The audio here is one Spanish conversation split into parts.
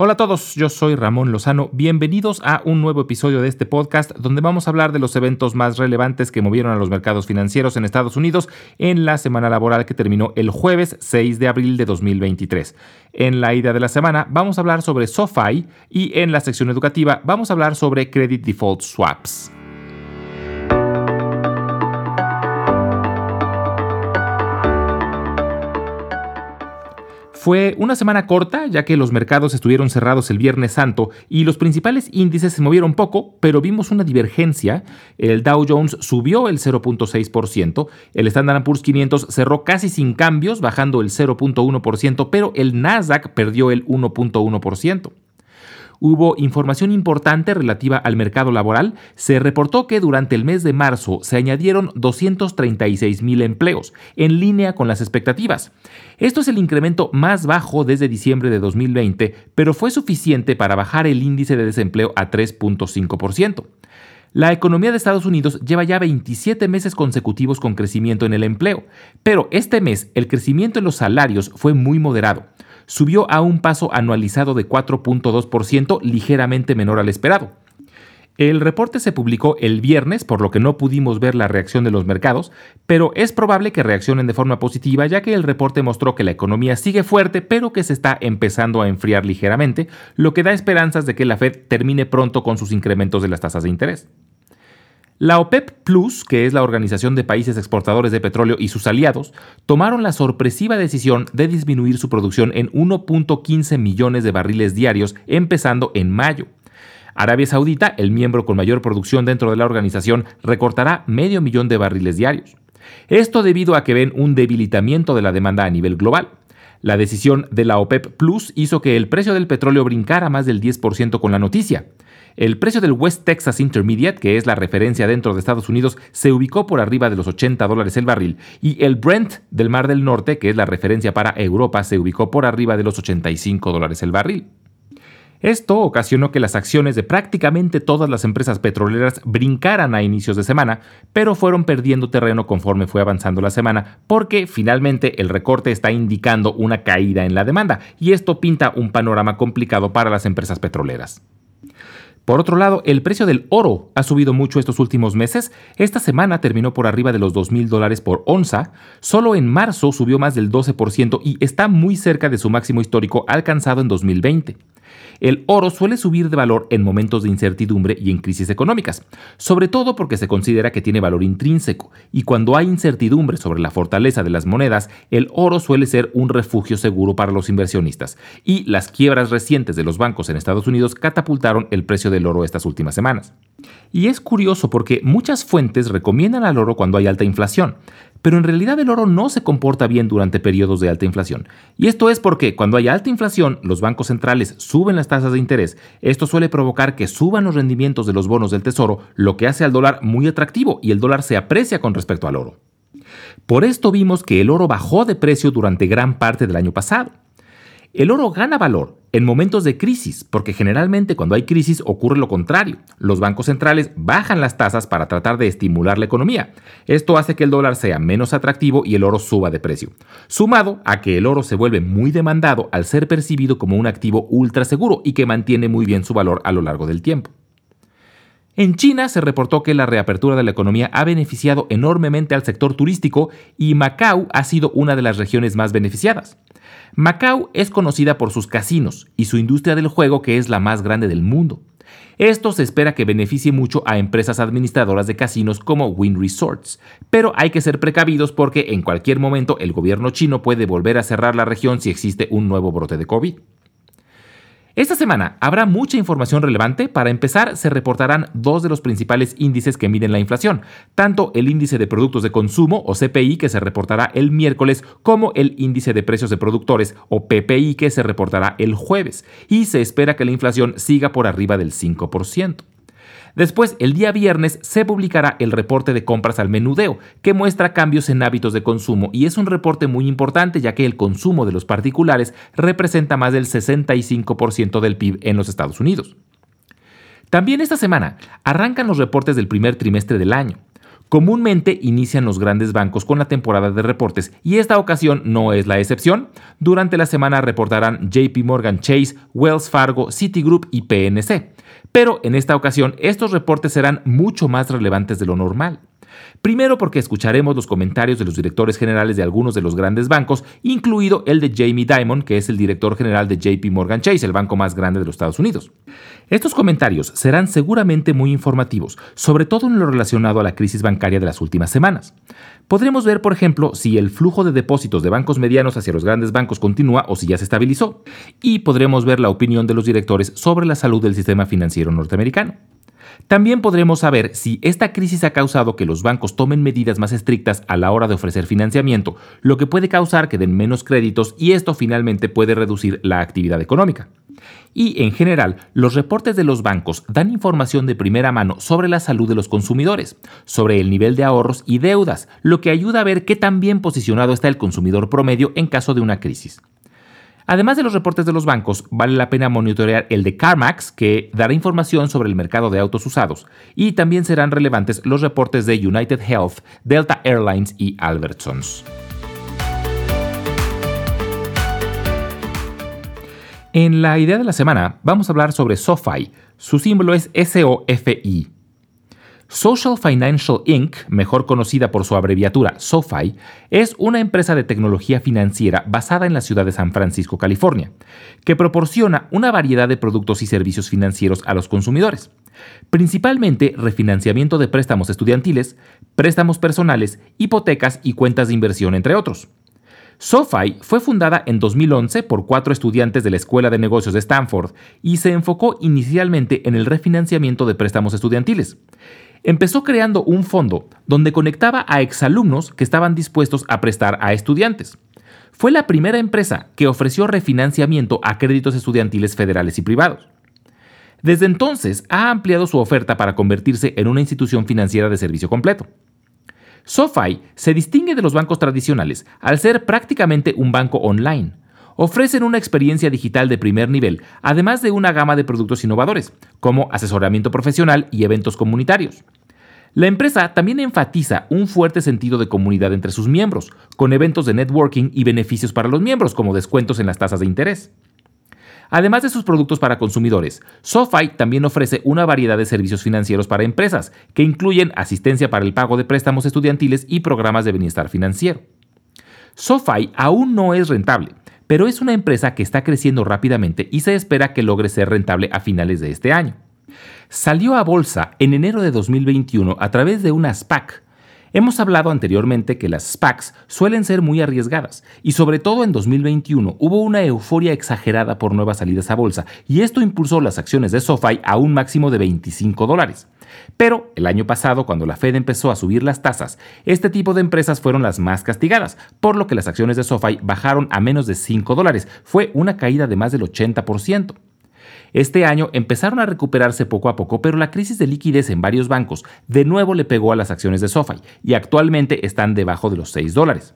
Hola a todos, yo soy Ramón Lozano. Bienvenidos a un nuevo episodio de este podcast donde vamos a hablar de los eventos más relevantes que movieron a los mercados financieros en Estados Unidos en la semana laboral que terminó el jueves 6 de abril de 2023. En la ida de la semana vamos a hablar sobre SoFi y en la sección educativa vamos a hablar sobre Credit Default Swaps. Fue una semana corta, ya que los mercados estuvieron cerrados el Viernes Santo y los principales índices se movieron poco, pero vimos una divergencia. El Dow Jones subió el 0.6%, el Standard Poor's 500 cerró casi sin cambios, bajando el 0.1%, pero el Nasdaq perdió el 1.1% hubo información importante relativa al mercado laboral, se reportó que durante el mes de marzo se añadieron 236 mil empleos, en línea con las expectativas. Esto es el incremento más bajo desde diciembre de 2020, pero fue suficiente para bajar el índice de desempleo a 3.5%. La economía de Estados Unidos lleva ya 27 meses consecutivos con crecimiento en el empleo, pero este mes el crecimiento en los salarios fue muy moderado subió a un paso anualizado de 4.2%, ligeramente menor al esperado. El reporte se publicó el viernes, por lo que no pudimos ver la reacción de los mercados, pero es probable que reaccionen de forma positiva ya que el reporte mostró que la economía sigue fuerte pero que se está empezando a enfriar ligeramente, lo que da esperanzas de que la Fed termine pronto con sus incrementos de las tasas de interés. La OPEP Plus, que es la Organización de Países Exportadores de Petróleo y sus aliados, tomaron la sorpresiva decisión de disminuir su producción en 1.15 millones de barriles diarios empezando en mayo. Arabia Saudita, el miembro con mayor producción dentro de la organización, recortará medio millón de barriles diarios. Esto debido a que ven un debilitamiento de la demanda a nivel global. La decisión de la OPEP Plus hizo que el precio del petróleo brincara más del 10% con la noticia. El precio del West Texas Intermediate, que es la referencia dentro de Estados Unidos, se ubicó por arriba de los 80 dólares el barril y el Brent del Mar del Norte, que es la referencia para Europa, se ubicó por arriba de los 85 dólares el barril. Esto ocasionó que las acciones de prácticamente todas las empresas petroleras brincaran a inicios de semana, pero fueron perdiendo terreno conforme fue avanzando la semana, porque finalmente el recorte está indicando una caída en la demanda, y esto pinta un panorama complicado para las empresas petroleras. Por otro lado, el precio del oro ha subido mucho estos últimos meses. Esta semana terminó por arriba de los 2 mil dólares por onza. Solo en marzo subió más del 12% y está muy cerca de su máximo histórico alcanzado en 2020. El oro suele subir de valor en momentos de incertidumbre y en crisis económicas, sobre todo porque se considera que tiene valor intrínseco, y cuando hay incertidumbre sobre la fortaleza de las monedas, el oro suele ser un refugio seguro para los inversionistas, y las quiebras recientes de los bancos en Estados Unidos catapultaron el precio del oro estas últimas semanas. Y es curioso porque muchas fuentes recomiendan al oro cuando hay alta inflación, pero en realidad el oro no se comporta bien durante periodos de alta inflación. Y esto es porque cuando hay alta inflación, los bancos centrales suben las tasas de interés. Esto suele provocar que suban los rendimientos de los bonos del tesoro, lo que hace al dólar muy atractivo y el dólar se aprecia con respecto al oro. Por esto vimos que el oro bajó de precio durante gran parte del año pasado. El oro gana valor en momentos de crisis, porque generalmente cuando hay crisis ocurre lo contrario. Los bancos centrales bajan las tasas para tratar de estimular la economía. Esto hace que el dólar sea menos atractivo y el oro suba de precio. Sumado a que el oro se vuelve muy demandado al ser percibido como un activo ultra seguro y que mantiene muy bien su valor a lo largo del tiempo. En China se reportó que la reapertura de la economía ha beneficiado enormemente al sector turístico y Macao ha sido una de las regiones más beneficiadas. Macao es conocida por sus casinos y su industria del juego que es la más grande del mundo. Esto se espera que beneficie mucho a empresas administradoras de casinos como Wynn Resorts, pero hay que ser precavidos porque en cualquier momento el gobierno chino puede volver a cerrar la región si existe un nuevo brote de COVID. Esta semana habrá mucha información relevante. Para empezar, se reportarán dos de los principales índices que miden la inflación, tanto el índice de productos de consumo o CPI que se reportará el miércoles como el índice de precios de productores o PPI que se reportará el jueves. Y se espera que la inflación siga por arriba del 5%. Después, el día viernes, se publicará el reporte de compras al menudeo, que muestra cambios en hábitos de consumo y es un reporte muy importante ya que el consumo de los particulares representa más del 65% del PIB en los Estados Unidos. También esta semana arrancan los reportes del primer trimestre del año. Comúnmente inician los grandes bancos con la temporada de reportes y esta ocasión no es la excepción. Durante la semana reportarán JP Morgan Chase, Wells Fargo, Citigroup y PNC. Pero en esta ocasión estos reportes serán mucho más relevantes de lo normal. Primero porque escucharemos los comentarios de los directores generales de algunos de los grandes bancos, incluido el de Jamie Dimon, que es el director general de JP Morgan Chase, el banco más grande de los Estados Unidos. Estos comentarios serán seguramente muy informativos, sobre todo en lo relacionado a la crisis bancaria de las últimas semanas. Podremos ver, por ejemplo, si el flujo de depósitos de bancos medianos hacia los grandes bancos continúa o si ya se estabilizó. Y podremos ver la opinión de los directores sobre la salud del sistema financiero norteamericano. También podremos saber si esta crisis ha causado que los bancos tomen medidas más estrictas a la hora de ofrecer financiamiento, lo que puede causar que den menos créditos y esto finalmente puede reducir la actividad económica. Y en general, los reportes de los bancos dan información de primera mano sobre la salud de los consumidores, sobre el nivel de ahorros y deudas, lo que ayuda a ver qué tan bien posicionado está el consumidor promedio en caso de una crisis. Además de los reportes de los bancos, vale la pena monitorear el de CarMax, que dará información sobre el mercado de autos usados, y también serán relevantes los reportes de United Health, Delta Airlines y Albertsons. En la idea de la semana vamos a hablar sobre SoFi. Su símbolo es SOFI. Social Financial Inc., mejor conocida por su abreviatura SoFi, es una empresa de tecnología financiera basada en la ciudad de San Francisco, California, que proporciona una variedad de productos y servicios financieros a los consumidores, principalmente refinanciamiento de préstamos estudiantiles, préstamos personales, hipotecas y cuentas de inversión, entre otros. SoFi fue fundada en 2011 por cuatro estudiantes de la Escuela de Negocios de Stanford y se enfocó inicialmente en el refinanciamiento de préstamos estudiantiles empezó creando un fondo donde conectaba a exalumnos que estaban dispuestos a prestar a estudiantes. Fue la primera empresa que ofreció refinanciamiento a créditos estudiantiles federales y privados. Desde entonces ha ampliado su oferta para convertirse en una institución financiera de servicio completo. SoFi se distingue de los bancos tradicionales al ser prácticamente un banco online. Ofrecen una experiencia digital de primer nivel, además de una gama de productos innovadores, como asesoramiento profesional y eventos comunitarios. La empresa también enfatiza un fuerte sentido de comunidad entre sus miembros, con eventos de networking y beneficios para los miembros, como descuentos en las tasas de interés. Además de sus productos para consumidores, SoFi también ofrece una variedad de servicios financieros para empresas, que incluyen asistencia para el pago de préstamos estudiantiles y programas de bienestar financiero. SoFi aún no es rentable, pero es una empresa que está creciendo rápidamente y se espera que logre ser rentable a finales de este año salió a bolsa en enero de 2021 a través de una SPAC. Hemos hablado anteriormente que las SPACs suelen ser muy arriesgadas y sobre todo en 2021 hubo una euforia exagerada por nuevas salidas a bolsa y esto impulsó las acciones de SoFi a un máximo de 25 dólares. Pero el año pasado, cuando la Fed empezó a subir las tasas, este tipo de empresas fueron las más castigadas, por lo que las acciones de SoFi bajaron a menos de 5 dólares. Fue una caída de más del 80%. Este año empezaron a recuperarse poco a poco, pero la crisis de liquidez en varios bancos de nuevo le pegó a las acciones de SoFi y actualmente están debajo de los 6 dólares.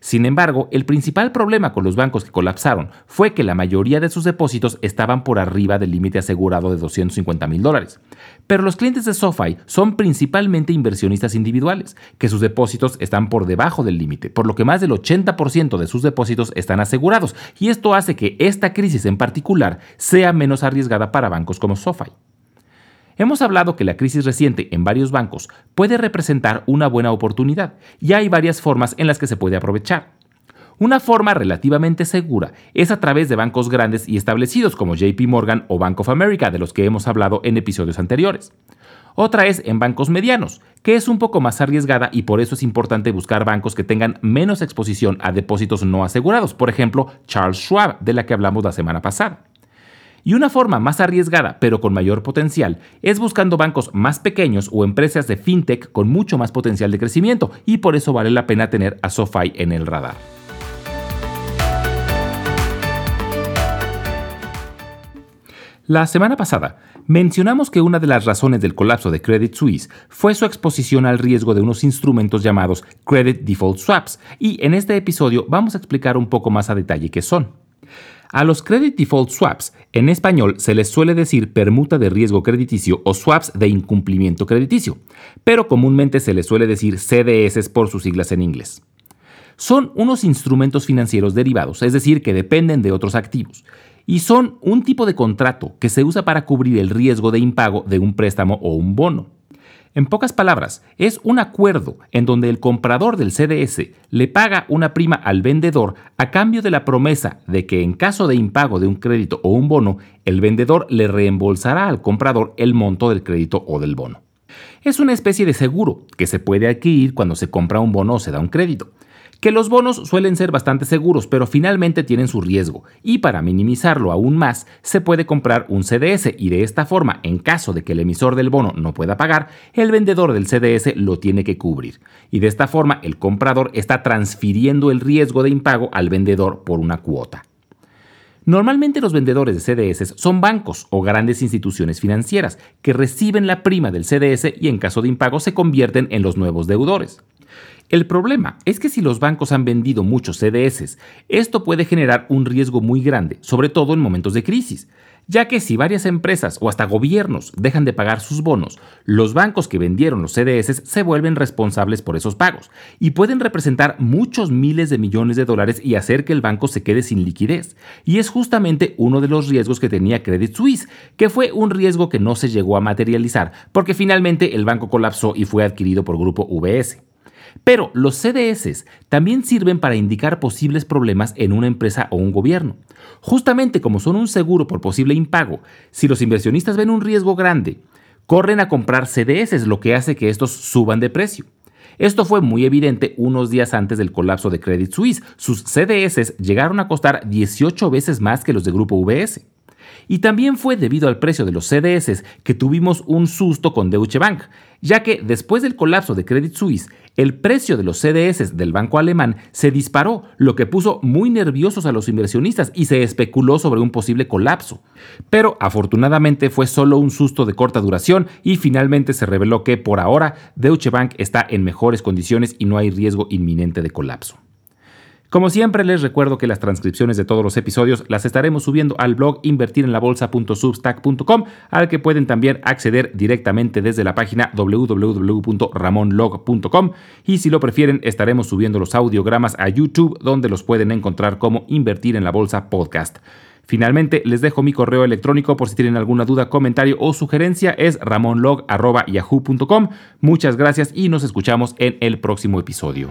Sin embargo, el principal problema con los bancos que colapsaron fue que la mayoría de sus depósitos estaban por arriba del límite asegurado de 250 mil dólares. Pero los clientes de SoFi son principalmente inversionistas individuales, que sus depósitos están por debajo del límite, por lo que más del 80% de sus depósitos están asegurados, y esto hace que esta crisis en particular sea menos arriesgada para bancos como SoFi. Hemos hablado que la crisis reciente en varios bancos puede representar una buena oportunidad y hay varias formas en las que se puede aprovechar. Una forma relativamente segura es a través de bancos grandes y establecidos como JP Morgan o Bank of America, de los que hemos hablado en episodios anteriores. Otra es en bancos medianos, que es un poco más arriesgada y por eso es importante buscar bancos que tengan menos exposición a depósitos no asegurados, por ejemplo Charles Schwab, de la que hablamos la semana pasada. Y una forma más arriesgada, pero con mayor potencial, es buscando bancos más pequeños o empresas de fintech con mucho más potencial de crecimiento, y por eso vale la pena tener a SoFi en el radar. La semana pasada mencionamos que una de las razones del colapso de Credit Suisse fue su exposición al riesgo de unos instrumentos llamados Credit Default Swaps, y en este episodio vamos a explicar un poco más a detalle qué son. A los Credit Default Swaps, en español se les suele decir permuta de riesgo crediticio o swaps de incumplimiento crediticio, pero comúnmente se les suele decir CDS por sus siglas en inglés. Son unos instrumentos financieros derivados, es decir, que dependen de otros activos, y son un tipo de contrato que se usa para cubrir el riesgo de impago de un préstamo o un bono. En pocas palabras, es un acuerdo en donde el comprador del CDS le paga una prima al vendedor a cambio de la promesa de que en caso de impago de un crédito o un bono, el vendedor le reembolsará al comprador el monto del crédito o del bono. Es una especie de seguro que se puede adquirir cuando se compra un bono o se da un crédito que los bonos suelen ser bastante seguros, pero finalmente tienen su riesgo, y para minimizarlo aún más, se puede comprar un CDS y de esta forma, en caso de que el emisor del bono no pueda pagar, el vendedor del CDS lo tiene que cubrir. Y de esta forma, el comprador está transfiriendo el riesgo de impago al vendedor por una cuota. Normalmente los vendedores de CDS son bancos o grandes instituciones financieras que reciben la prima del CDS y en caso de impago se convierten en los nuevos deudores. El problema es que si los bancos han vendido muchos CDS, esto puede generar un riesgo muy grande, sobre todo en momentos de crisis, ya que si varias empresas o hasta gobiernos dejan de pagar sus bonos, los bancos que vendieron los CDS se vuelven responsables por esos pagos y pueden representar muchos miles de millones de dólares y hacer que el banco se quede sin liquidez. Y es justamente uno de los riesgos que tenía Credit Suisse, que fue un riesgo que no se llegó a materializar porque finalmente el banco colapsó y fue adquirido por Grupo VS. Pero los CDS también sirven para indicar posibles problemas en una empresa o un gobierno. Justamente como son un seguro por posible impago, si los inversionistas ven un riesgo grande, corren a comprar CDS, lo que hace que estos suban de precio. Esto fue muy evidente unos días antes del colapso de Credit Suisse. Sus CDS llegaron a costar 18 veces más que los de Grupo VS. Y también fue debido al precio de los CDS que tuvimos un susto con Deutsche Bank, ya que después del colapso de Credit Suisse, el precio de los CDS del banco alemán se disparó, lo que puso muy nerviosos a los inversionistas y se especuló sobre un posible colapso. Pero afortunadamente fue solo un susto de corta duración y finalmente se reveló que por ahora Deutsche Bank está en mejores condiciones y no hay riesgo inminente de colapso. Como siempre les recuerdo que las transcripciones de todos los episodios las estaremos subiendo al blog invertirenlabolsa.substack.com al que pueden también acceder directamente desde la página www.ramonlog.com y si lo prefieren estaremos subiendo los audiogramas a YouTube donde los pueden encontrar como Invertir en la Bolsa Podcast. Finalmente, les dejo mi correo electrónico por si tienen alguna duda, comentario o sugerencia. Es ramonlog.yahoo.com. Muchas gracias y nos escuchamos en el próximo episodio.